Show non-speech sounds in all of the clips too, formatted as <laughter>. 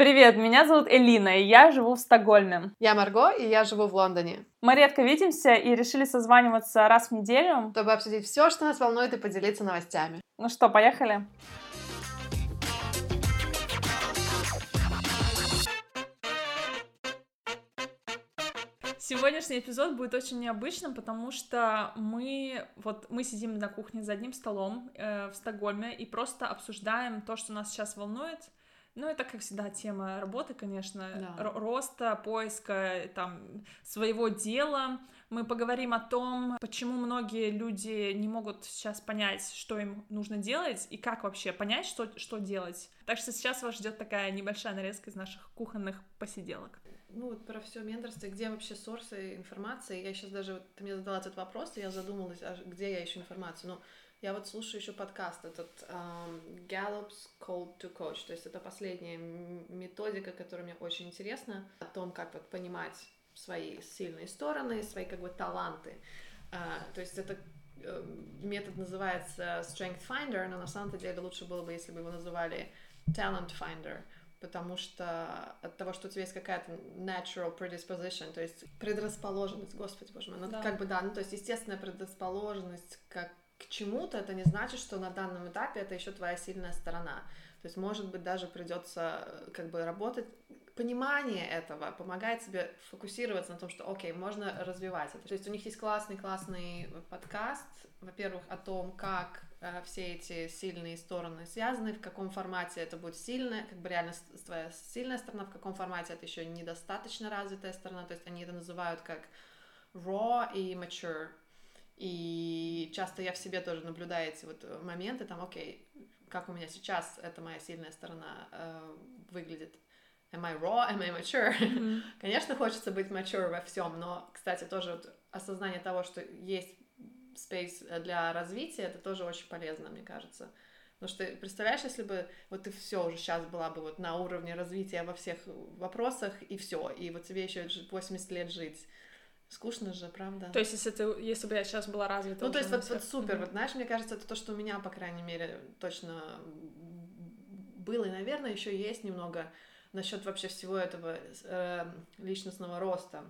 Привет, меня зовут Элина, и я живу в Стокгольме. Я Марго, и я живу в Лондоне. Мы редко видимся и решили созваниваться раз в неделю. Чтобы обсудить все, что нас волнует, и поделиться новостями. Ну что, поехали? Сегодняшний эпизод будет очень необычным, потому что мы вот мы сидим на кухне за одним столом э, в Стокгольме и просто обсуждаем то, что нас сейчас волнует, ну, это, как всегда, тема работы, конечно, да. роста, поиска там своего дела. Мы поговорим о том, почему многие люди не могут сейчас понять, что им нужно делать, и как вообще понять, что, что делать. Так что сейчас вас ждет такая небольшая нарезка из наших кухонных посиделок. Ну вот про все менторство, где вообще сорсы информации. Я сейчас даже, ты мне задала этот вопрос, и я задумалась, а где я ищу информацию. Ну, я вот слушаю еще подкаст этот um, Gallup's Call to Coach, то есть это последняя методика, которая мне очень интересна, о том, как вот понимать свои сильные стороны, свои как бы таланты. Uh, то есть это uh, метод называется Strength Finder, но на самом деле лучше было бы, если бы его называли Talent Finder, потому что от того, что у тебя есть какая-то natural predisposition, то есть предрасположенность, господи боже мой, ну, да. как бы да, ну то есть естественная предрасположенность как к чему-то, это не значит, что на данном этапе это еще твоя сильная сторона. То есть, может быть, даже придется э, как бы работать. Понимание этого помогает тебе фокусироваться на том, что, окей, можно развивать это. То есть у них есть классный-классный подкаст, во-первых, о том, как э, все эти сильные стороны связаны, в каком формате это будет сильная, как бы реально твоя сильная сторона, в каком формате это еще недостаточно развитая сторона. То есть они это называют как raw и mature и часто я в себе тоже наблюдаю эти вот моменты, там, окей, как у меня сейчас эта моя сильная сторона э, выглядит. Am I raw? Am I mature? Mm-hmm. <laughs> Конечно, хочется быть mature во всем, но, кстати, тоже вот осознание того, что есть space для развития, это тоже очень полезно, мне кажется. Потому что представляешь, если бы вот ты все уже сейчас была бы вот на уровне развития во всех вопросах, и все, и вот тебе еще 80 лет жить, Скучно же, правда? То есть, если, ты, если бы я сейчас была развита... Ну, то есть, вот, вот супер. Mm-hmm. Вот, знаешь, мне кажется, это то, что у меня, по крайней мере, точно было, и, наверное, еще есть немного насчет вообще всего этого э, личностного роста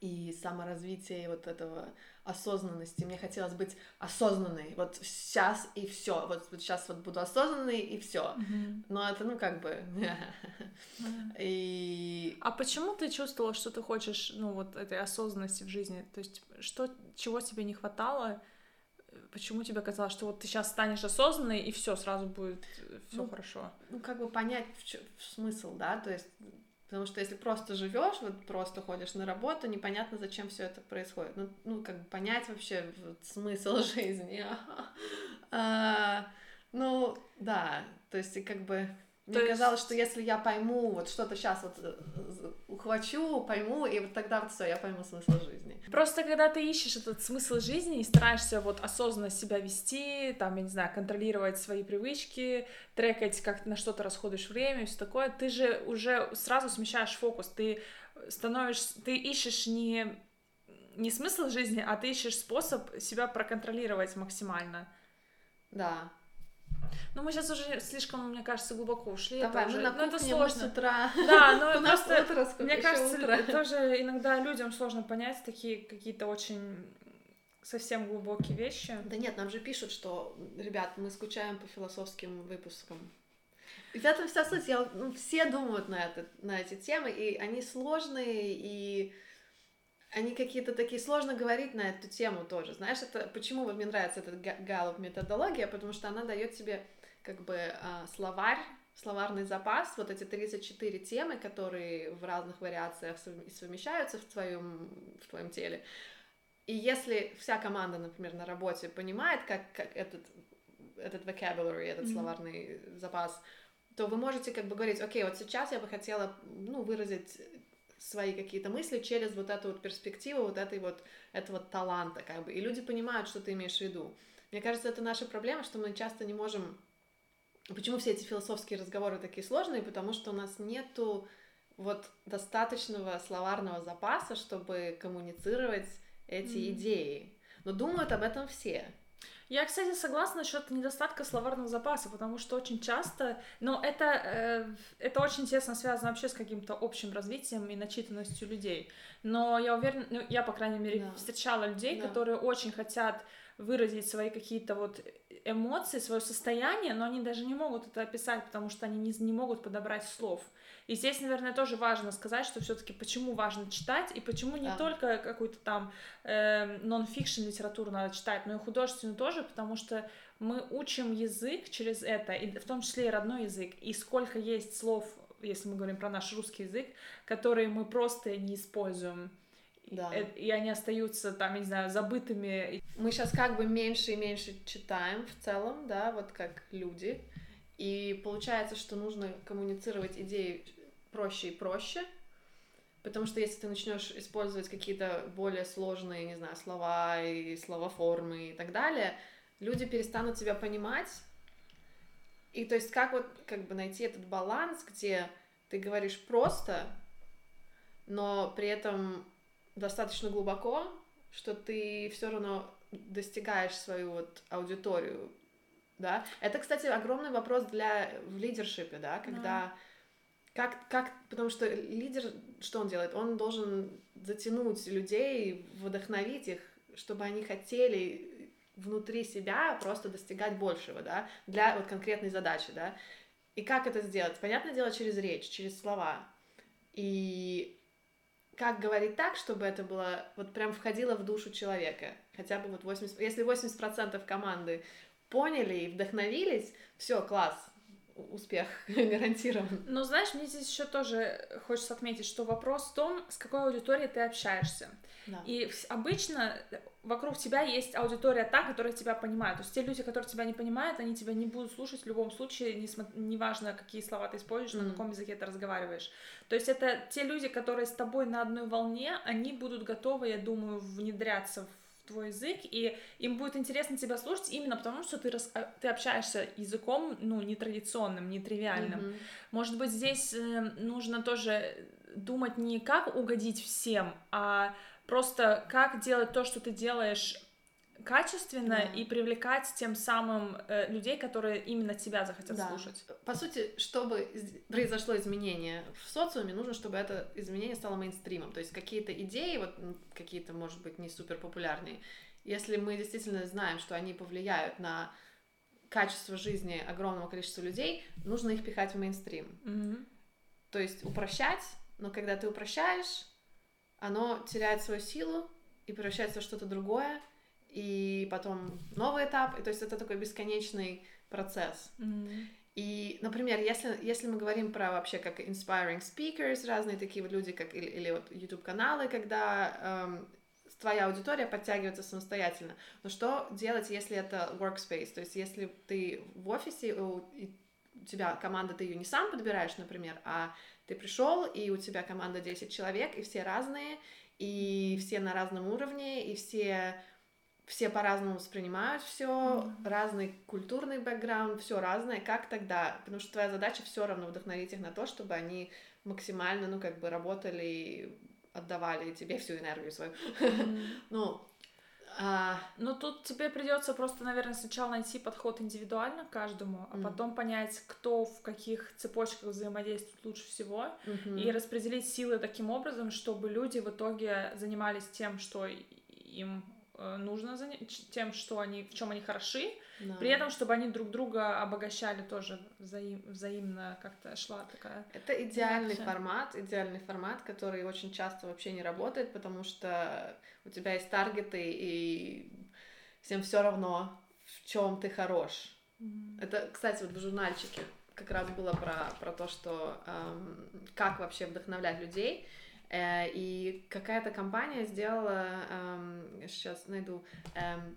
и саморазвития, и вот этого осознанности. Мне хотелось быть осознанной. Вот сейчас и все. Вот, вот сейчас вот буду осознанной и все. Mm-hmm. Но это, ну, как бы. mm-hmm. <laughs> И. А почему ты чувствовала, что ты хочешь, ну, вот этой осознанности в жизни? То есть, что, чего тебе не хватало? Почему тебе казалось, что вот ты сейчас станешь осознанной и все сразу будет все ну, хорошо? Ну, как бы понять в, в смысл, да, то есть Потому что если просто живешь, вот просто ходишь на работу, непонятно, зачем все это происходит. Ну, ну как бы понять вообще вот, смысл <laughs> жизни. А, ну, да, то есть как бы мне То казалось, есть... что если я пойму вот что-то сейчас вот э, ухвачу, пойму, и вот тогда вот все, я пойму смысл жизни. Просто когда ты ищешь этот смысл жизни и стараешься вот осознанно себя вести, там, я не знаю, контролировать свои привычки, трекать, как на что-то расходуешь время и все такое, ты же уже сразу смещаешь фокус, ты становишься, ты ищешь не не смысл жизни, а ты ищешь способ себя проконтролировать максимально. Да, ну, мы сейчас уже слишком, мне кажется, глубоко ушли. Давай, мы на ну, это сложно. с утра. Да, <laughs> но просто, утро, мне кажется, утро. тоже иногда людям сложно понять такие какие-то очень совсем глубокие вещи. Да нет, нам же пишут, что, ребят, мы скучаем по философским выпускам. И в этом вся суть. Я, ну, все думают на, это, на эти темы, и они сложные, и они какие-то такие, сложно говорить на эту тему тоже. Знаешь, это почему вот мне нравится эта Галлоп методология, потому что она дает тебе как бы а, словарь, словарный запас, вот эти 34 темы, которые в разных вариациях совмещаются в твоем, в твоем теле. И если вся команда, например, на работе понимает, как, как этот, этот vocabulary, этот mm-hmm. словарный запас, то вы можете как бы говорить, окей, вот сейчас я бы хотела, ну, выразить свои какие-то мысли через вот эту вот перспективу, вот этой вот, этого таланта, как бы, и люди понимают, что ты имеешь в виду. Мне кажется, это наша проблема, что мы часто не можем... Почему все эти философские разговоры такие сложные? Потому что у нас нету вот достаточного словарного запаса, чтобы коммуницировать эти mm. идеи. Но думают об этом все. Я, кстати, согласна насчет недостатка словарного запаса, потому что очень часто, но это, э, это очень тесно связано вообще с каким-то общим развитием и начитанностью людей. Но я уверена, ну, я, по крайней мере, да. встречала людей, да. которые очень хотят выразить свои какие-то вот эмоции, свое состояние, но они даже не могут это описать, потому что они не, не могут подобрать слов. И здесь, наверное, тоже важно сказать, что все-таки почему важно читать, и почему не да. только какую-то там э, нон-фикшн литературу надо читать, но и художественную тоже, потому что мы учим язык через это, и в том числе и родной язык, и сколько есть слов, если мы говорим про наш русский язык, которые мы просто не используем да. Э, и они остаются там, я не знаю, забытыми. Мы сейчас как бы меньше и меньше читаем в целом, да, вот как люди. И получается, что нужно коммуницировать идеи проще и проще, потому что если ты начнешь использовать какие-то более сложные, не знаю, слова и словоформы и так далее, люди перестанут тебя понимать. И то есть как вот как бы найти этот баланс, где ты говоришь просто, но при этом достаточно глубоко, что ты все равно достигаешь свою вот аудиторию, да. Это, кстати, огромный вопрос для в лидершипе, да, когда да. как как потому что лидер что он делает? Он должен затянуть людей, вдохновить их, чтобы они хотели внутри себя просто достигать большего, да, для вот конкретной задачи, да. И как это сделать? Понятное дело, через речь, через слова. И как говорить так, чтобы это было, вот прям входило в душу человека. Хотя бы вот 80, если 80% команды поняли и вдохновились, все, класс, успех <laughs> гарантирован. Но знаешь, мне здесь еще тоже хочется отметить, что вопрос в том, с какой аудиторией ты общаешься. Да. И обычно вокруг тебя есть аудитория та, которая тебя понимает. То есть те люди, которые тебя не понимают, они тебя не будут слушать в любом случае, неважно, не какие слова ты используешь, mm. на каком языке ты разговариваешь. То есть это те люди, которые с тобой на одной волне, они будут готовы, я думаю, внедряться в твой язык, и им будет интересно тебя слушать именно потому, что ты, рас... А, ты общаешься языком, ну, нетрадиционным, нетривиальным. Mm-hmm. Может быть, здесь э, нужно тоже думать не как угодить всем, а Просто как делать то, что ты делаешь качественно да. и привлекать тем самым э, людей, которые именно тебя захотят да. слушать. По сути, чтобы произошло изменение в социуме, нужно, чтобы это изменение стало мейнстримом. То есть какие-то идеи, вот какие-то, может быть, не супер популярные, если мы действительно знаем, что они повлияют на качество жизни огромного количества людей, нужно их пихать в мейнстрим. Mm-hmm. То есть упрощать, но когда ты упрощаешь, оно теряет свою силу и превращается в что-то другое, и потом новый этап, и то есть это такой бесконечный процесс. Mm-hmm. И, например, если, если мы говорим про вообще как inspiring speakers, разные такие вот люди, как или, или вот YouTube-каналы, когда эм, твоя аудитория подтягивается самостоятельно. Но что делать, если это workspace? То есть если ты в офисе, у, у тебя команда, ты ее не сам подбираешь, например, а ты пришел, и у тебя команда 10 человек, и все разные, и все на разном уровне, и все все по-разному воспринимают все, mm-hmm. разный культурный бэкграунд, все разное, как тогда? Потому что твоя задача все равно вдохновить их на то, чтобы они максимально, ну, как бы работали отдавали тебе всю энергию свою. Mm-hmm. <laughs> ну, а... Ну, тут тебе придется просто, наверное, сначала найти подход индивидуально к каждому, а mm. потом понять, кто в каких цепочках взаимодействует лучше всего, mm-hmm. и распределить силы таким образом, чтобы люди в итоге занимались тем, что им э, нужно тем, что они, в чем они хороши, да. При этом, чтобы они друг друга обогащали тоже взаим, взаимно как-то шла такая. Это идеальный задача. формат, идеальный формат, который очень часто вообще не работает, потому что у тебя есть таргеты, и всем все равно, в чем ты хорош. Mm-hmm. Это, кстати, вот в журнальчике как раз было про, про то, что эм, как вообще вдохновлять людей. Э, и какая-то компания сделала, эм, сейчас найду, эм,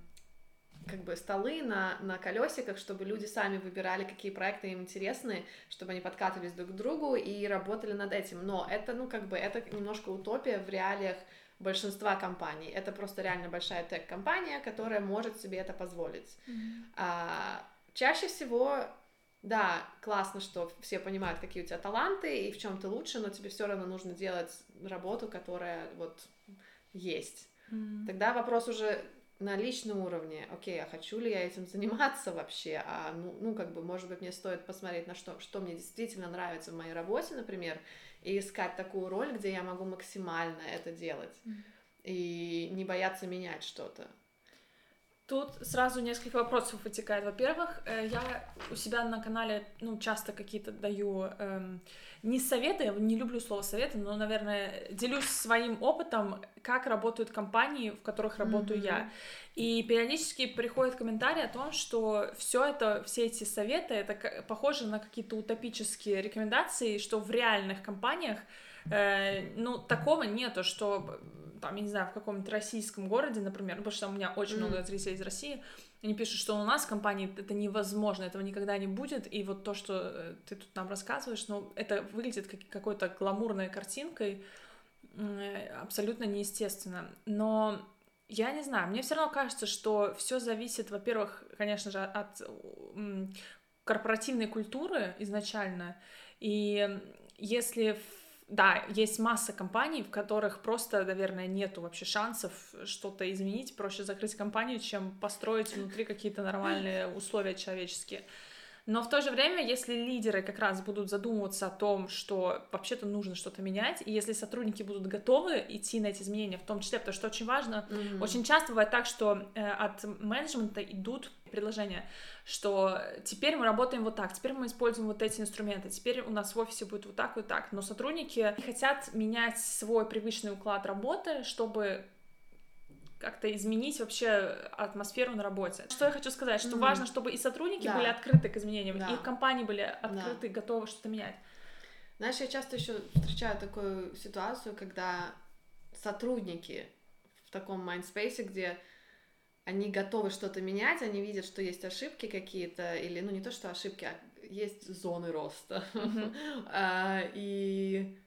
как бы столы на, на колесиках, чтобы люди сами выбирали, какие проекты им интересны, чтобы они подкатывались друг к другу и работали над этим. Но это, ну, как бы, это немножко утопия в реалиях большинства компаний. Это просто реально большая тег-компания, которая может себе это позволить. Mm-hmm. А, чаще всего, да, классно, что все понимают, какие у тебя таланты и в чем ты лучше, но тебе все равно нужно делать работу, которая вот есть. Mm-hmm. Тогда вопрос уже на личном уровне, окей, а хочу ли я этим <laughs> заниматься вообще, а ну, ну как бы, может быть, мне стоит посмотреть на что, что мне действительно нравится в моей работе, например, и искать такую роль, где я могу максимально это делать mm. и не бояться менять что-то. Тут сразу несколько вопросов вытекает. Во-первых, э, я у себя на канале, ну, часто какие-то даю эм, не советы, я не люблю слово советы, но, наверное, делюсь своим опытом, как работают компании, в которых работаю mm-hmm. я. И периодически приходят комментарии о том, что все это, все эти советы, это похоже на какие-то утопические рекомендации, что в реальных компаниях, э, ну, такого нету, что там, я не знаю, в каком-нибудь российском городе, например, потому что у меня очень mm. много зрителей из России, они пишут, что у нас в компании это невозможно, этого никогда не будет, и вот то, что э, ты тут нам рассказываешь, ну, это выглядит как какой-то гламурной картинкой, абсолютно неестественно. Но я не знаю, мне все равно кажется, что все зависит, во-первых, конечно же, от корпоративной культуры изначально, и если да, есть масса компаний, в которых просто, наверное, нету вообще шансов что-то изменить. Проще закрыть компанию, чем построить внутри какие-то нормальные условия человеческие. Но в то же время, если лидеры как раз будут задумываться о том, что вообще-то нужно что-то менять, и если сотрудники будут готовы идти на эти изменения, в том числе, потому что очень важно, mm-hmm. очень часто бывает так, что э, от менеджмента идут предложения, что теперь мы работаем вот так, теперь мы используем вот эти инструменты, теперь у нас в офисе будет вот так, вот так, но сотрудники хотят менять свой привычный уклад работы, чтобы как-то изменить вообще атмосферу на работе. Что я хочу сказать, что mm-hmm. важно, чтобы и сотрудники да. были открыты к изменениям, да. и компании были открыты, да. готовы что-то менять. Знаешь, я часто еще встречаю такую ситуацию, когда сотрудники в таком mindspace е, где они готовы что-то менять, они видят, что есть ошибки какие-то, или, ну, не то, что ошибки, а есть зоны роста. Mm-hmm. <laughs> а, и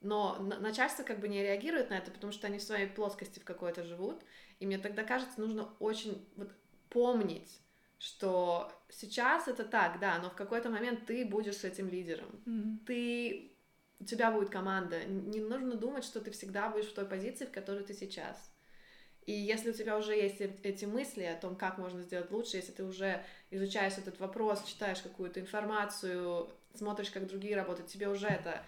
но начальство как бы не реагирует на это, потому что они в своей плоскости в какой-то живут. И мне тогда кажется, нужно очень вот помнить, что сейчас это так, да, но в какой-то момент ты будешь этим лидером. Mm-hmm. Ты у тебя будет команда. Не нужно думать, что ты всегда будешь в той позиции, в которой ты сейчас. И если у тебя уже есть эти мысли о том, как можно сделать лучше, если ты уже изучаешь этот вопрос, читаешь какую-то информацию, смотришь, как другие работают, тебе уже это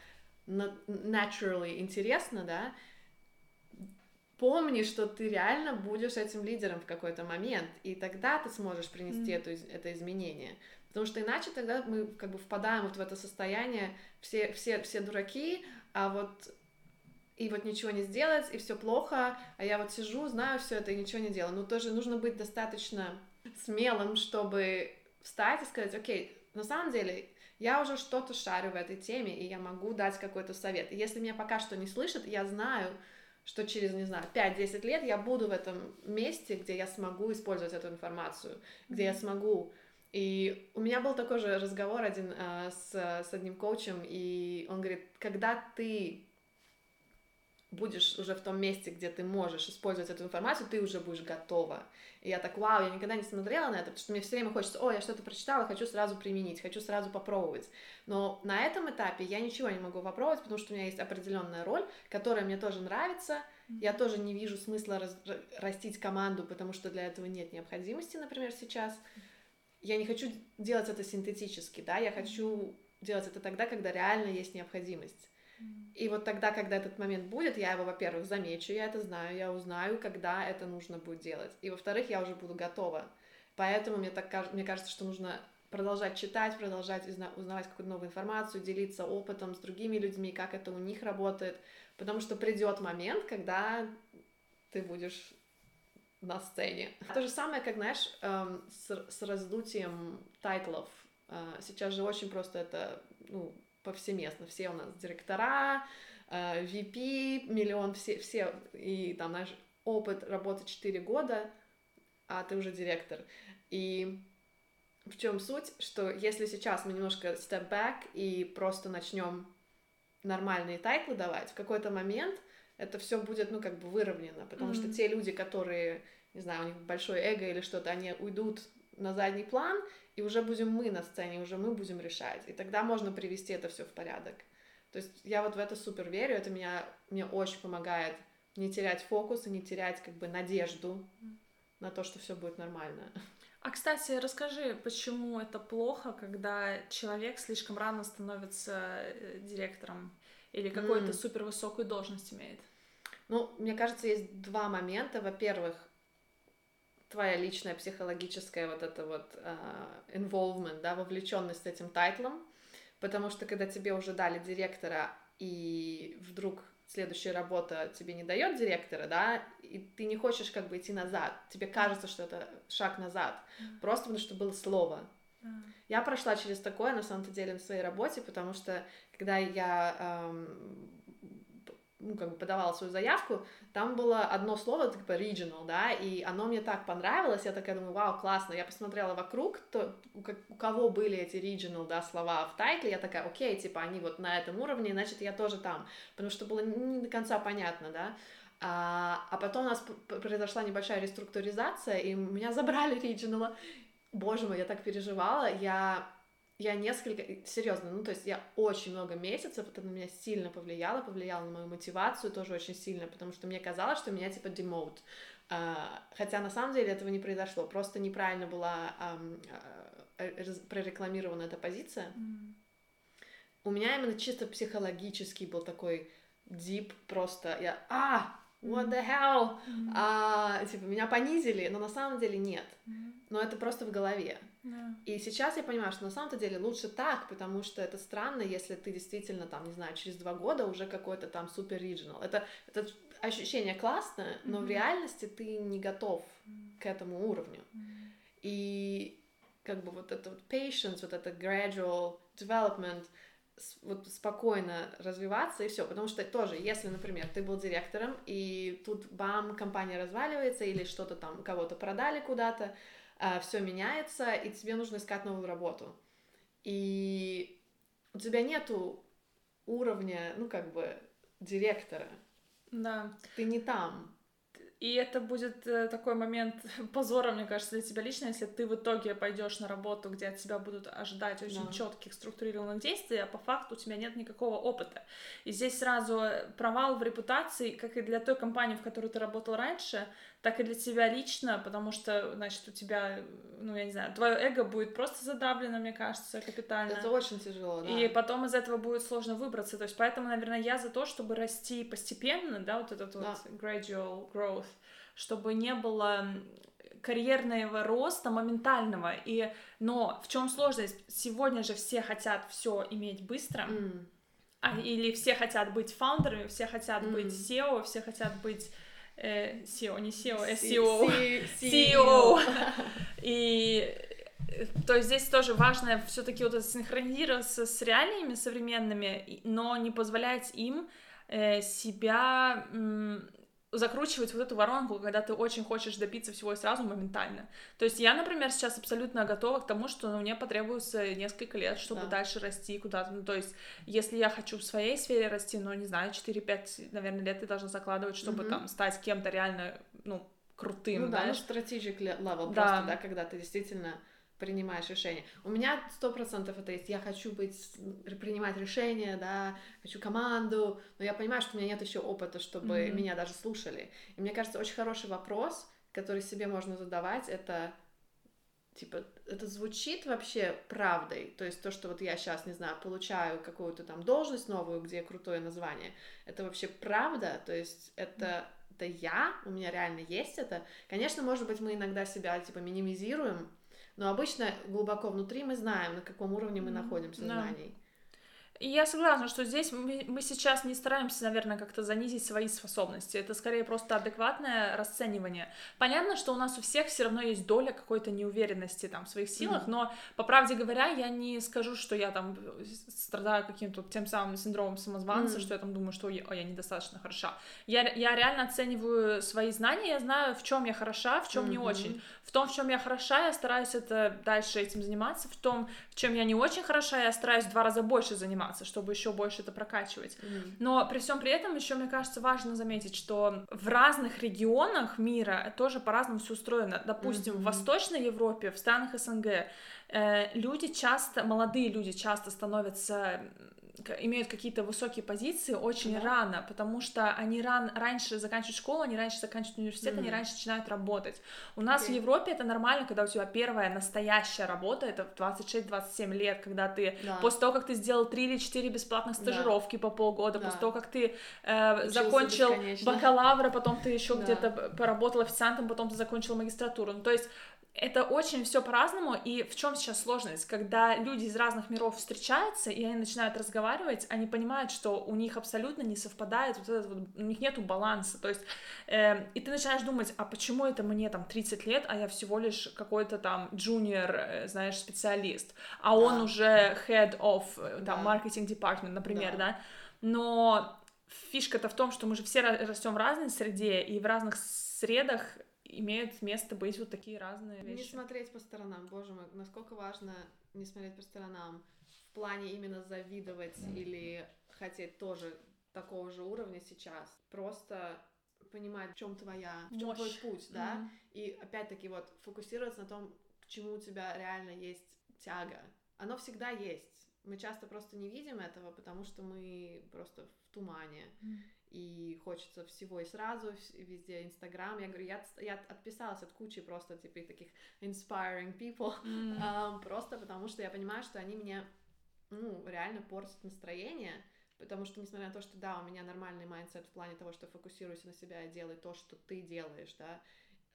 naturally интересно, да, помни, что ты реально будешь этим лидером в какой-то момент, и тогда ты сможешь принести mm. это, это изменение. Потому что иначе тогда мы как бы впадаем вот в это состояние, все, все, все дураки, а вот и вот ничего не сделать, и все плохо, а я вот сижу, знаю все это и ничего не делаю. Но тоже нужно быть достаточно смелым, чтобы встать и сказать, окей, на самом деле я уже что-то шарю в этой теме, и я могу дать какой-то совет. И если меня пока что не слышат, я знаю, что через, не знаю, 5-10 лет я буду в этом месте, где я смогу использовать эту информацию, где я смогу. И у меня был такой же разговор один э, с, с одним коучем, и он говорит, когда ты будешь уже в том месте, где ты можешь использовать эту информацию, ты уже будешь готова. И я так, вау, я никогда не смотрела на это, потому что мне все время хочется, о, я что-то прочитала, хочу сразу применить, хочу сразу попробовать. Но на этом этапе я ничего не могу попробовать, потому что у меня есть определенная роль, которая мне тоже нравится. Я тоже не вижу смысла раз, растить команду, потому что для этого нет необходимости, например, сейчас. Я не хочу делать это синтетически, да, я хочу делать это тогда, когда реально есть необходимость. И вот тогда, когда этот момент будет, я его, во-первых, замечу, я это знаю, я узнаю, когда это нужно будет делать. И, во-вторых, я уже буду готова. Поэтому мне, так, мне кажется, что нужно продолжать читать, продолжать узнавать какую-то новую информацию, делиться опытом с другими людьми, как это у них работает, потому что придет момент, когда ты будешь на сцене. То же самое, как, знаешь, эм, с, с раздутием тайтлов. Э, сейчас же очень просто это, ну, повсеместно. Все у нас директора, VP, э, миллион, все, все, и там наш опыт работы 4 года, а ты уже директор. И в чем суть, что если сейчас мы немножко step back и просто начнем нормальные title ы давать, в какой-то момент это все будет, ну, как бы выровнено, потому mm-hmm. что те люди, которые, не знаю, у них большое эго или что-то, они уйдут на задний план, и уже будем мы на сцене, уже мы будем решать. И тогда можно привести это все в порядок. То есть я вот в это супер верю, это меня, мне очень помогает не терять фокус и не терять как бы надежду на то, что все будет нормально. А, кстати, расскажи, почему это плохо, когда человек слишком рано становится э, директором или какую-то mm. супервысокую должность имеет? Ну, мне кажется, есть два момента. Во-первых, твоя личная психологическая вот это вот uh, involvement, да, вовлеченность этим тайтлом, потому что когда тебе уже дали директора, и вдруг следующая работа тебе не дает директора, да, и ты не хочешь как бы идти назад, тебе кажется, что это шаг назад, mm. просто потому что было слово. Mm. Я прошла через такое на самом-то деле на своей работе, потому что когда я эм, ну, как бы подавала свою заявку, там было одно слово, типа regional, да, и оно мне так понравилось, я такая думаю, вау, классно, я посмотрела вокруг, то, у, у кого были эти regional, да, слова в тайтле, я такая, окей, типа, они вот на этом уровне, значит, я тоже там, потому что было не до конца понятно, да, а, а потом у нас произошла небольшая реструктуризация, и меня забрали regional, боже мой, я так переживала, я я несколько, серьезно, ну то есть я очень много месяцев, это на меня сильно повлияло, повлияло на мою мотивацию тоже очень сильно, потому что мне казалось, что меня типа демоут. А, хотя на самом деле этого не произошло, просто неправильно была um, uh, прорекламирована эта позиция. Mm. У меня именно чисто психологический был такой дип, просто я, а, what the hell, mm-hmm. а, типа меня понизили, но на самом деле нет, mm-hmm. но это просто в голове. Yeah. И сейчас я понимаю, что на самом-то деле лучше так, потому что это странно, если ты действительно там, не знаю, через два года уже какой-то там супер regional. Это, это ощущение классное, но mm-hmm. в реальности ты не готов mm-hmm. к этому уровню. Mm-hmm. И как бы вот это вот patience, вот это gradual development, вот спокойно развиваться и все, потому что тоже, если, например, ты был директором и тут бам, компания разваливается или что-то там кого-то продали куда-то, все меняется, и тебе нужно искать новую работу. И у тебя нету уровня, ну, как бы, директора. Да. Ты не там. И это будет э, такой момент <laughs> позора, мне кажется, для тебя лично, если ты в итоге пойдешь на работу, где от тебя будут ожидать очень да. четких структурированных действий, а по факту у тебя нет никакого опыта. И здесь сразу провал в репутации, как и для той компании, в которой ты работал раньше, так и для тебя лично, потому что, значит, у тебя, ну, я не знаю, твое эго будет просто задавлено, мне кажется, капитально. Это очень тяжело, да. И потом из этого будет сложно выбраться. То есть поэтому, наверное, я за то, чтобы расти постепенно, да, вот этот да. вот gradual growth, чтобы не было карьерного роста моментального. И, но в чем сложность? Сегодня же все хотят все иметь быстро. Mm. А, или все хотят быть фаундерами, все хотят mm. быть SEO, все хотят быть э, SEO, не SEO, SEO, SEO. И то есть здесь тоже важно все-таки вот синхронизироваться с реалиями современными, но не позволять им э, себя закручивать вот эту воронку, когда ты очень хочешь добиться всего и сразу моментально. То есть я, например, сейчас абсолютно готова к тому, что мне потребуется несколько лет, чтобы да. дальше расти куда-то. Ну, то есть если я хочу в своей сфере расти, ну, не знаю, 4-5, наверное, лет ты должна закладывать, чтобы угу. там стать кем-то реально, ну, крутым, ну, да, ну, strategic level да. просто, да, когда ты действительно принимаешь решения. У меня сто процентов это есть. Я хочу быть, принимать решения, да, хочу команду, но я понимаю, что у меня нет еще опыта, чтобы mm-hmm. меня даже слушали. И мне кажется, очень хороший вопрос, который себе можно задавать, это типа, это звучит вообще правдой, то есть то, что вот я сейчас, не знаю, получаю какую-то там должность новую, где крутое название, это вообще правда, то есть это, это я, у меня реально есть это. Конечно, может быть, мы иногда себя, типа, минимизируем, но обычно глубоко внутри мы знаем, на каком уровне мы находимся да. знаний. И я согласна, что здесь мы, мы сейчас не стараемся, наверное, как-то занизить свои способности. Это скорее просто адекватное расценивание. Понятно, что у нас у всех все равно есть доля какой-то неуверенности там, в своих силах, mm-hmm. но, по правде говоря, я не скажу, что я там страдаю каким-то тем самым синдромом самозванца, mm-hmm. что я там думаю, что я, о, я недостаточно хороша. Я, я реально оцениваю свои знания, я знаю, в чем я хороша, в чем mm-hmm. не очень. В том, в чем я хороша, я стараюсь это дальше этим заниматься. В том, в чем я не очень хороша, я стараюсь в два раза больше заниматься, чтобы еще больше это прокачивать. Mm. Но при всем при этом еще, мне кажется, важно заметить, что в разных регионах мира тоже по-разному все устроено. Допустим, mm-hmm. в Восточной Европе, в странах СНГ э, люди часто, молодые люди часто становятся имеют какие-то высокие позиции очень Да. рано, потому что они ран, раньше заканчивают школу, они раньше заканчивают университет, они Мгм. раньше начинают работать. У нас в Окей. Европе это нормально, когда у тебя первая настоящая работа, это в 26-27 лет, когда ты Да. после того, как ты сделал 3 или 4 бесплатных Да. стажировки по полгода, Да. после того, как ты э, Учился закончил бесконечно. бакалавра, потом ты еще Да. где-то поработал официантом, потом ты закончил магистратуру. Ну, то есть это очень все по-разному, и в чем сейчас сложность? Когда люди из разных миров встречаются, и они начинают разговаривать, они понимают, что у них абсолютно не совпадает вот этот вот, у них нету баланса, то есть, эм, и ты начинаешь думать, а почему это мне там 30 лет, а я всего лишь какой-то там junior, э, знаешь, специалист, а он Да. уже head of, э, там, Да. marketing department, например, Да. да, но фишка-то в том, что мы же все ра- растем в разной среде, и в разных средах имеют место быть вот такие разные Не вещи. смотреть по сторонам, боже мой, насколько важно не смотреть по сторонам в плане именно завидовать или хотеть тоже такого же уровня сейчас. Просто понимать, в чем твоя, в чем твой путь, да, Мгм. и опять-таки вот фокусироваться на том, к чему у тебя реально есть тяга. Оно всегда есть. Мы часто просто не видим этого, потому что мы просто в тумане Мгм. И хочется всего и сразу, и везде Инстаграм. Я говорю, я, я отписалась от кучи просто типа таких inspiring people, М. ам, просто потому что я понимаю, что они мне, ну, реально портят настроение, потому что, несмотря на то, что, да, у меня нормальный mindset в плане того, что фокусируйся на себя и делай то, что ты делаешь, да,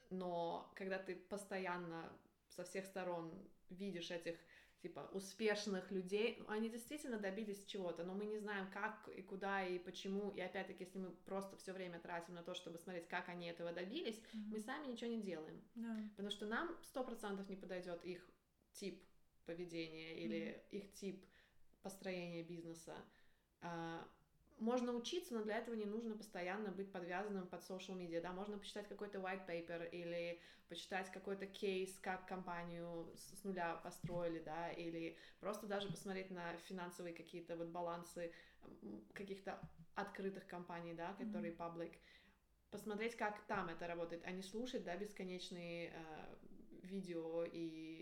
но когда ты постоянно со всех сторон видишь этих типа успешных людей, они действительно добились чего-то, но мы не знаем как и куда и почему, и опять-таки, если мы просто все время тратим на то, чтобы смотреть, как они этого добились, мы сами ничего не делаем, Да. потому что нам сто процентов не подойдет их тип поведения или их тип построения бизнеса. А, Можно учиться, но для этого не нужно постоянно быть подвязанным под social media, да, можно почитать какой-то white paper или почитать какой-то кейс, как компанию с нуля построили, да, или просто даже посмотреть на финансовые какие-то вот балансы каких-то открытых компаний, да, которые public, посмотреть, как там это работает, а не слушать, да, бесконечные э, видео и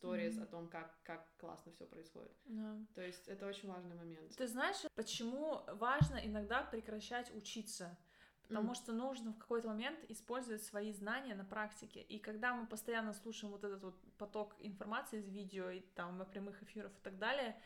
stories Мгм. о том, как, как классно все происходит. Да. То есть это очень важный момент. Ты знаешь, почему важно иногда прекращать учиться? Потому М. что нужно в какой-то момент использовать свои знания на практике. И когда мы постоянно слушаем вот этот вот поток информации из видео и там прямых эфиров и так далее,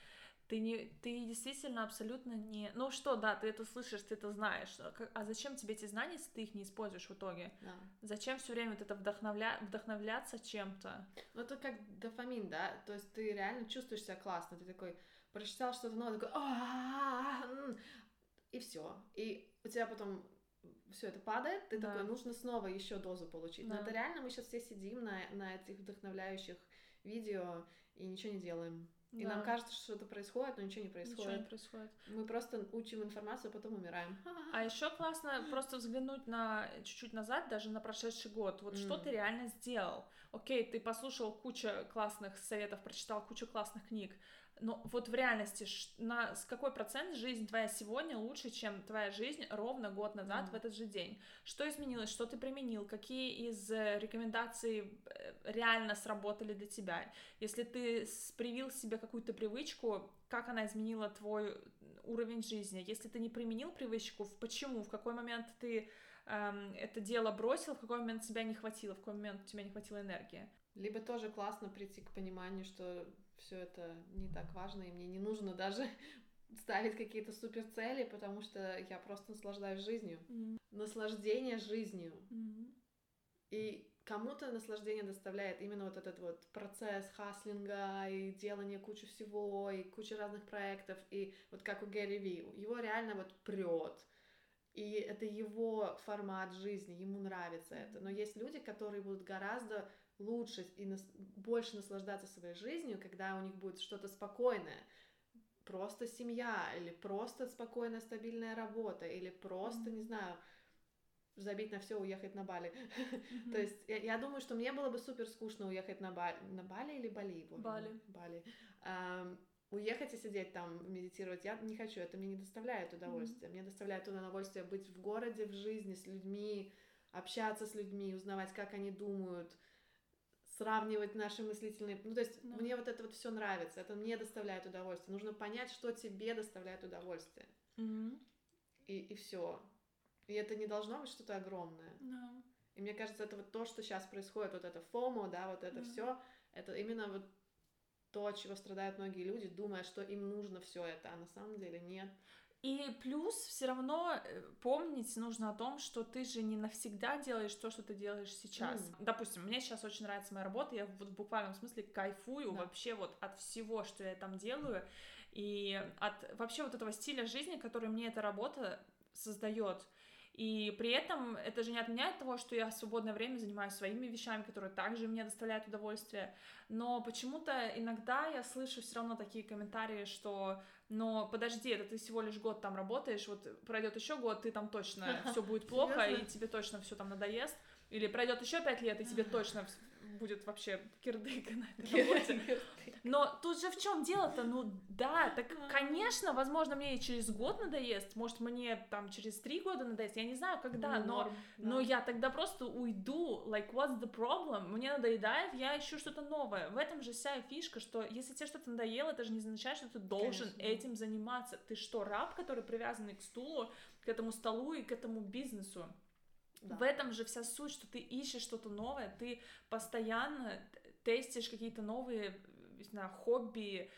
ты не, ты действительно абсолютно не, ну что, да, ты это слышишь, ты это знаешь, а а зачем тебе эти знания, если ты их не используешь в итоге? Да. Зачем все время вот это вдохновля... вдохновляться чем-то? Ну, это как дофамин, да? То есть ты реально чувствуешь себя классно, ты такой прочитал что-то новое, такой и все. И у тебя потом все это падает, ты Да. такой, нужно снова еще дозу получить. Но это реально мы сейчас все сидим на, на этих вдохновляющих видео и ничего не делаем. И Да. нам кажется, что что-то происходит, но ничего не происходит. Ничего не происходит. Мы просто учим информацию, а потом умираем. <laughs> А еще классно <laughs> просто взглянуть на чуть-чуть назад, даже на прошедший год. Вот что М. ты реально сделал? Окей, ты послушал кучу классных советов, прочитал кучу классных книг. Но вот в реальности, на с какой процент жизнь твоя сегодня лучше, чем твоя жизнь ровно год назад Мгм. в этот же день? Что изменилось? Что ты применил? Какие из э, рекомендаций э, реально сработали для тебя? Если ты привил себе какую-то привычку, как она изменила твой уровень жизни? Если ты не применил привычку, почему? В какой момент ты эм, это дело бросил, в какой момент тебя не хватило, в какой момент у тебя не хватило энергии? Либо тоже классно прийти к пониманию, что все это не так важно, и мне не нужно даже <laughs> ставить какие-то супер цели, потому что я просто наслаждаюсь жизнью. Наслаждение жизнью. И кому-то наслаждение доставляет именно вот этот вот процесс хаслинга и делания кучи всего, и куча разных проектов, и вот как у Гэри Ви, его реально вот прет. И это его формат жизни, ему нравится это. Но есть люди, которые будут гораздо лучше и нас- больше наслаждаться своей жизнью, когда у них будет что-то спокойное. Просто семья, или просто спокойная, стабильная работа, или просто, не знаю, забить на все, уехать на Бали. <laughs> То есть я, я думаю, что мне было бы супер скучно уехать на Бали. На Бали или Бали? Бали. Бали. Ам, уехать и сидеть там, медитировать, я не хочу, это мне не доставляет удовольствия. Мне доставляет удовольствие быть в городе, в жизни, с людьми, общаться с людьми, узнавать, как они думают, сравнивать наши мыслительные... Ну, то есть да. мне вот это вот все нравится, это мне доставляет удовольствие. Нужно понять, что тебе доставляет удовольствие. Mm-hmm. И, и все. И это не должно быть что-то огромное. No. И мне кажется, это вот то, что сейчас происходит, вот это фомо, да, вот это mm-hmm. все, это именно вот то, от чего страдают многие люди, думая, что им нужно все это, а на самом деле нет. И плюс все равно э, помнить нужно о том, что ты же не навсегда делаешь то, что ты делаешь сейчас. Mm. Допустим, мне сейчас очень нравится моя работа, я вот в буквальном смысле кайфую да. вообще вот от всего, что я там делаю, и от вообще вот этого стиля жизни, который мне эта работа создает. И при этом это же не отменяет того, что я в свободное время занимаюсь своими вещами, которые также мне доставляют удовольствие. Но почему-то иногда я слышу все равно такие комментарии, что но подожди, это ты всего лишь год там работаешь, вот пройдет еще год, ты там точно <laughs> все будет плохо, и тебе точно все там надоест. Или пройдет еще пять лет, и тебе <laughs> точно будет вообще кирдык на этой работе. Но тут же в чем дело-то? Ну да, так, конечно, возможно, мне и через год надоест, может, мне там через три года надоест, я не знаю, когда, ну, но, норм, да. но я тогда просто уйду, like, what's the problem? Мне надоедает, я ищу что-то новое. В этом же вся фишка, что если тебе что-то надоело, это же не означает, что ты должен конечно. этим заниматься. Ты что, раб, который привязанный к стулу, к этому столу и к этому бизнесу? Да. В этом же вся суть, что ты ищешь что-то новое, ты постоянно тестишь какие-то новые, не знаю, хобби,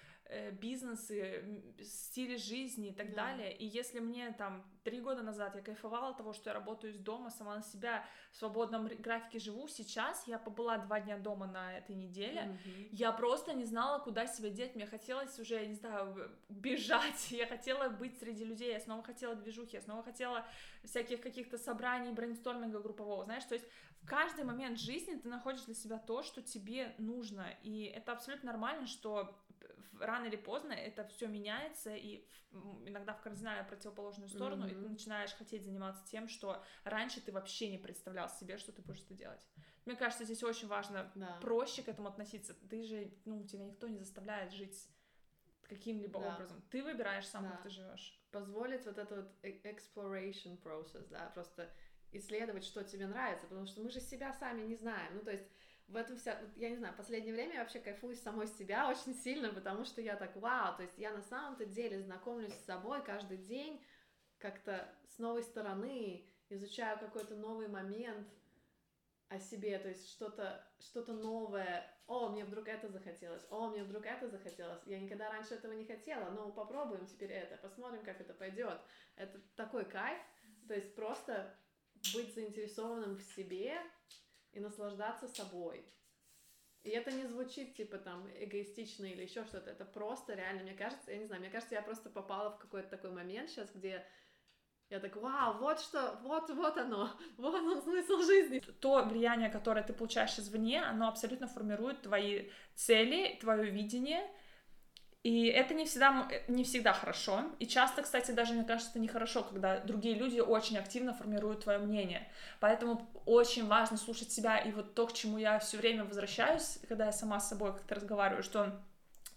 бизнесы, стили жизни и так да. далее. И если мне там три года назад я кайфовала от того, что я работаю из дома, сама на себя в свободном графике живу, сейчас я побыла два дня дома на этой неделе, mm-hmm. я просто не знала, куда себя деть, мне хотелось уже, я не знаю, бежать, <laughs> я хотела быть среди людей, я снова хотела движухи, я снова хотела всяких каких-то собраний, брейнсторминга группового, знаешь, то есть в каждый момент жизни ты находишь для себя то, что тебе нужно, и это абсолютно нормально, что рано или поздно это все меняется, и иногда в кардинально противоположную сторону, mm-hmm. и ты начинаешь хотеть заниматься тем, что раньше ты вообще не представлял себе, что ты будешь это делать. Мне кажется, здесь очень важно да. проще к этому относиться. Ты же, ну, тебя никто не заставляет жить каким-либо да. образом. Ты выбираешь сам, да. как ты живешь. Позволить вот этот вот э, exploration process, да, просто исследовать, что тебе нравится, потому что мы же себя сами не знаем. Ну, то есть в этом вся, я не знаю, последнее время я вообще кайфую самой себя очень сильно, потому что я так, вау, то есть я на самом-то деле знакомлюсь с собой каждый день как-то с новой стороны, изучаю какой-то новый момент о себе, то есть что-то что-то новое. О, мне вдруг это захотелось. О, мне вдруг это захотелось. Я никогда раньше этого не хотела, но попробуем теперь это, посмотрим, как это пойдет. Это такой кайф. То есть просто быть заинтересованным в себе, и наслаждаться собой. И это не звучит, типа, там, эгоистично или еще что-то. Это просто реально, мне кажется, я не знаю, мне кажется, я просто попала в какой-то такой момент сейчас, где я так, вау, вот что, вот, вот оно, <laughs> вот он смысл жизни. То влияние, которое ты получаешь извне, оно абсолютно формирует твои цели, твое видение, и это не всегда, не всегда хорошо. И часто, кстати, даже мне кажется, это нехорошо, когда другие люди очень активно формируют твое мнение. Поэтому очень важно слушать себя. И вот то, к чему я все время возвращаюсь, когда я сама с собой как-то разговариваю, что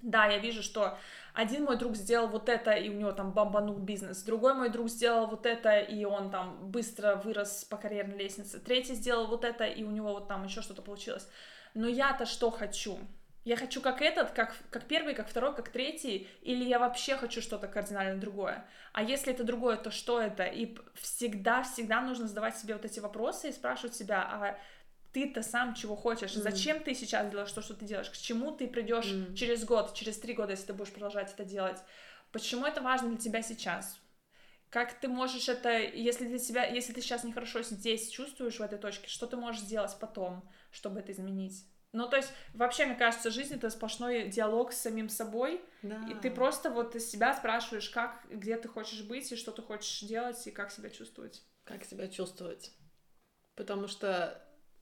да, я вижу, что один мой друг сделал вот это, и у него там бомбанул бизнес, другой мой друг сделал вот это, и он там быстро вырос по карьерной лестнице, третий сделал вот это, и у него вот там еще что-то получилось. Но я-то что хочу? Я хочу как этот, как, как первый, как второй, как третий, или я вообще хочу что-то кардинально другое. А если это другое, то что это? И всегда-всегда нужно задавать себе вот эти вопросы и спрашивать себя, а ты-то сам чего хочешь? Mm. Зачем ты сейчас делаешь то, что ты делаешь? К чему ты придешь mm. через год, через три года, если ты будешь продолжать это делать? Почему это важно для тебя сейчас? Как ты можешь это, если для тебя, если ты сейчас нехорошо здесь чувствуешь в этой точке, что ты можешь сделать потом, чтобы это изменить? Ну, то есть, вообще, мне кажется, жизнь — это сплошной диалог с самим собой, да. и ты просто вот из себя спрашиваешь, как, где ты хочешь быть, и что ты хочешь делать, и как себя чувствовать. Как себя чувствовать. Потому что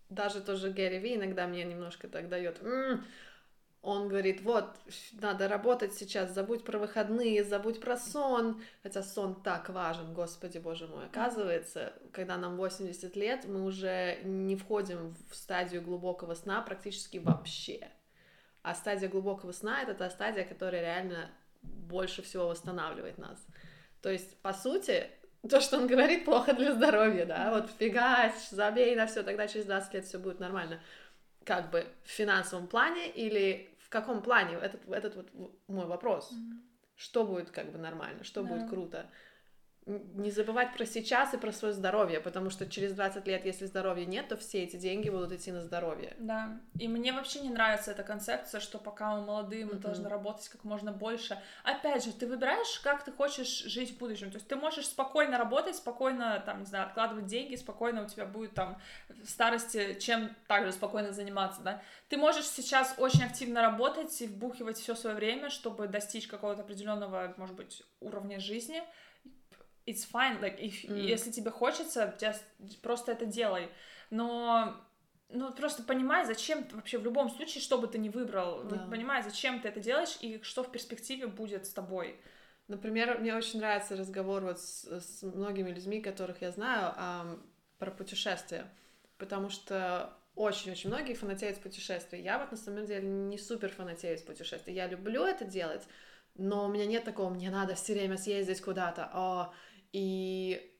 даже тоже Гэри Ви иногда мне немножко так дает он говорит, вот, надо работать сейчас, забудь про выходные, забудь про сон, хотя сон так важен, господи боже мой. Оказывается, когда нам 80 лет, мы уже не входим в стадию глубокого сна практически вообще. А стадия глубокого сна — это та стадия, которая реально больше всего восстанавливает нас. То есть, по сути, то, что он говорит, плохо для здоровья, да, вот фигась, забей на все, тогда через 20 лет все будет нормально как бы в финансовом плане или в каком плане? Этот, этот вот мой вопрос. Mm-hmm. Что будет как бы нормально, что да. будет круто? Не забывать про сейчас и про свое здоровье, потому что через 20 лет, если здоровья нет, то все эти деньги будут идти на здоровье. Да, и мне вообще не нравится эта концепция, что пока мы молодые, мы mm-hmm. должны работать как можно больше. Опять же, ты выбираешь, как ты хочешь жить в будущем, то есть ты можешь спокойно работать, спокойно, там, не знаю, откладывать деньги, спокойно у тебя будет там в старости чем также спокойно заниматься, да. Ты можешь сейчас очень активно работать и вбухивать все свое время, чтобы достичь какого-то определенного, может быть, уровня жизни, it's fine, like, if, mm. если тебе хочется, just, просто это делай. Но ну, просто понимай, зачем вообще в любом случае, что бы ты ни выбрал, да. понимай, зачем ты это делаешь и что в перспективе будет с тобой. Например, мне очень нравится разговор вот с, с многими людьми, которых я знаю, а, про путешествия, потому что очень-очень многие фанатеют с путешествий. Я вот на самом деле не супер фанатею с путешествий. Я люблю это делать, но у меня нет такого, мне надо все время съездить куда-то. О, и,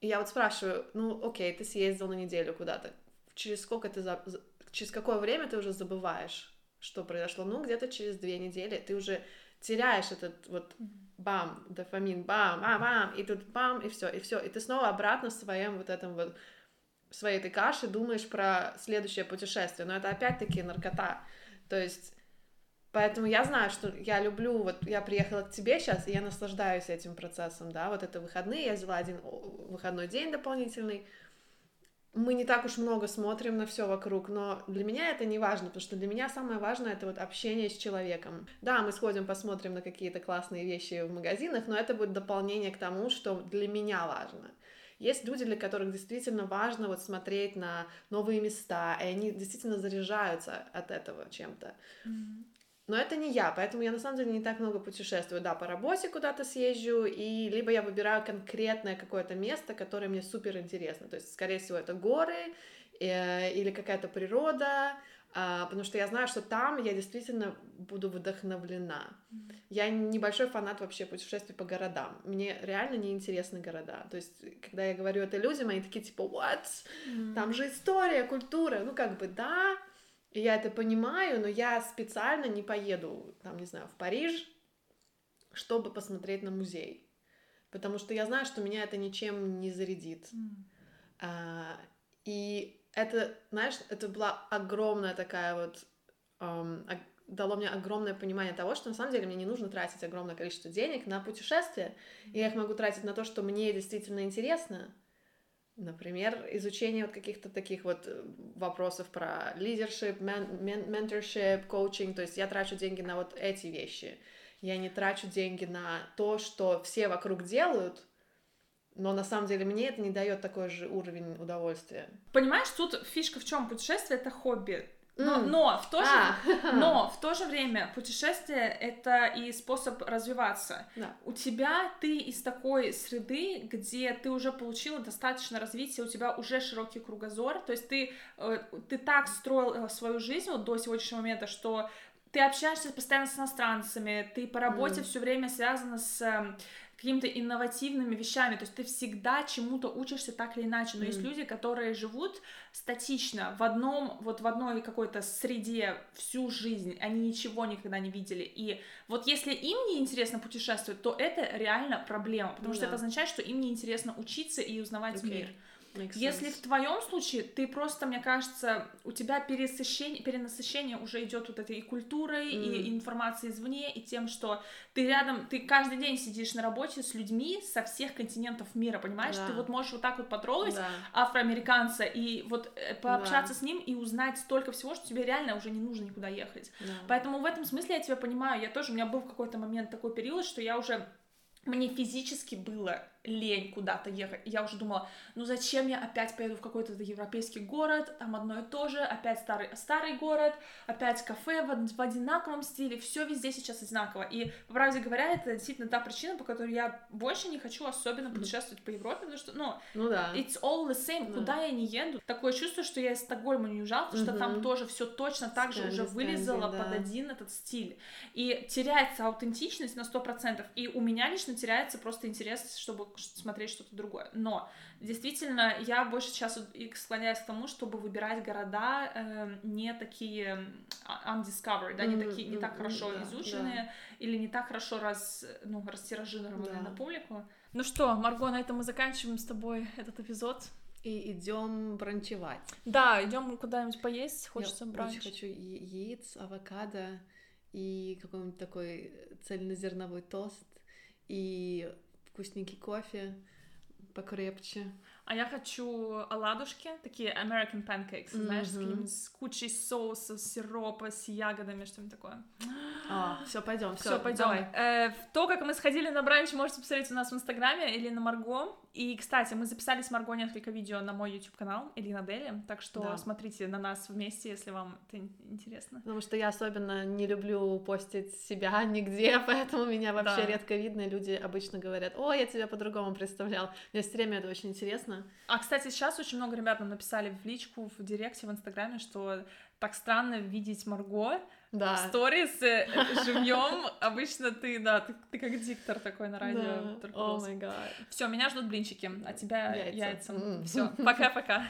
я вот спрашиваю, ну, окей, ты съездил на неделю куда-то, через сколько ты, за... через какое время ты уже забываешь, что произошло? Ну, где-то через две недели ты уже теряешь этот вот бам, дофамин, бам, бам, бам, и тут бам, и все, и все, и ты снова обратно в своем вот этом вот в своей этой каше думаешь про следующее путешествие, но это опять-таки наркота, то есть Поэтому я знаю, что я люблю, вот я приехала к тебе сейчас, и я наслаждаюсь этим процессом, да, вот это выходные, я взяла один выходной день дополнительный, мы не так уж много смотрим на все вокруг, но для меня это не важно, потому что для меня самое важное это вот общение с человеком. Да, мы сходим, посмотрим на какие-то классные вещи в магазинах, но это будет дополнение к тому, что для меня важно. Есть люди, для которых действительно важно вот смотреть на новые места, и они действительно заряжаются от этого чем-то. Mm-hmm. Но это не я, поэтому я на самом деле не так много путешествую. Да, по работе куда-то съезжу, и либо я выбираю конкретное какое-то место, которое мне супер интересно. То есть, скорее всего, это горы э, или какая-то природа, э, потому что я знаю, что там я действительно буду вдохновлена. Mm-hmm. Я небольшой фанат вообще путешествий по городам. Мне реально не интересны города. То есть, когда я говорю это людям, они такие типа, what? Mm-hmm. Там же история, культура. Ну, как бы, да, и я это понимаю, но я специально не поеду, там, не знаю, в Париж, чтобы посмотреть на музей. Потому что я знаю, что меня это ничем не зарядит. Mm. А, и это, знаешь, это была огромная такая вот... Um, дало мне огромное понимание того, что на самом деле мне не нужно тратить огромное количество денег на путешествия, и я их могу тратить на то, что мне действительно интересно, Например, изучение вот каких-то таких вот э, вопросов про лидершип, менторшип, коучинг. То есть я трачу деньги на вот эти вещи. Я не трачу деньги на то, что все вокруг делают, но на самом деле мне это не дает такой же уровень удовольствия. Понимаешь, тут фишка в чем? Путешествие это хобби. Но, mm. но, в то же, а. <laughs> но в то же время путешествие это и способ развиваться. Да. У тебя ты из такой среды, где ты уже получила достаточно развития, у тебя уже широкий кругозор, то есть ты, э, ты так строил э, свою жизнь вот до сегодняшнего момента, что ты общаешься постоянно с иностранцами, ты по работе mm. все время связана с эм, какими-то инновативными вещами, то есть ты всегда чему-то учишься так или иначе, но mm. есть люди, которые живут статично в одном, вот в одной какой-то среде всю жизнь, они ничего никогда не видели, и вот если им не интересно путешествовать, то это реально проблема, потому mm, что да. это означает, что им не интересно учиться и узнавать okay. мир. Если в твоем случае ты просто, мне кажется, у тебя пересыщение, перенасыщение уже идет вот этой и культурой, mm. и информацией извне, и тем, что ты рядом, ты каждый день сидишь на работе с людьми со всех континентов мира, понимаешь? Да. Ты вот можешь вот так вот потрогать да. афроамериканца и вот э, пообщаться да. с ним и узнать столько всего, что тебе реально уже не нужно никуда ехать. Да. Поэтому в этом смысле я тебя понимаю. Я тоже, у меня был в какой-то момент такой период, что я уже мне физически было лень куда-то ехать. Я уже думала, ну зачем я опять поеду в какой-то европейский город, там одно и то же, опять старый, старый город, опять кафе в, в одинаковом стиле, все везде сейчас одинаково. И, по правде говоря, это действительно та причина, по которой я больше не хочу особенно путешествовать по Европе, потому что, ну, ну да. it's all the same, да. куда я не еду. Такое чувство, что я из Стокгольма не уезжала, потому что угу. там тоже все точно так же уже вылезало да. под один этот стиль. И теряется аутентичность на 100%, и у меня лично теряется просто интерес, чтобы смотреть что-то другое. Но действительно, я больше сейчас склоняюсь к тому, чтобы выбирать города э, не такие undiscovered, да, не такие, не так хорошо да, изученные да. или не так хорошо раз, ну, растиражированные да. на публику. Ну что, Марго, на этом мы заканчиваем с тобой этот эпизод. И идем бранчевать. Да, идем куда-нибудь поесть, хочется Я бранч. очень хочу яиц, авокадо и какой-нибудь такой цельнозерновой тост и вкусненький кофе покрепче. А я хочу оладушки, такие American pancakes, mm-hmm. знаешь, с, с кучей соуса, сиропа, с ягодами, что-нибудь такое. А, все, пойдем, все, пойдем. Э, то, как мы сходили на бранч, можете посмотреть у нас в Инстаграме или на Марго. И, кстати, мы записали с Марго несколько видео на мой YouTube канал Элина Дели, так что да. смотрите на нас вместе, если вам это интересно. Потому что я особенно не люблю постить себя <laughs> нигде, поэтому меня вообще да. редко видно, и люди обычно говорят, о, я тебя по-другому представлял. Мне все время это очень интересно. А, кстати, сейчас очень много ребят нам написали в личку, в директе, в Инстаграме, что так странно видеть Марго, да. сторис э, живьем. Обычно ты, да, ты, ты как диктор такой на радио. Май гад. Все, меня ждут блинчики, а тебя яйца. яйца. Mm. Все, <laughs> пока-пока.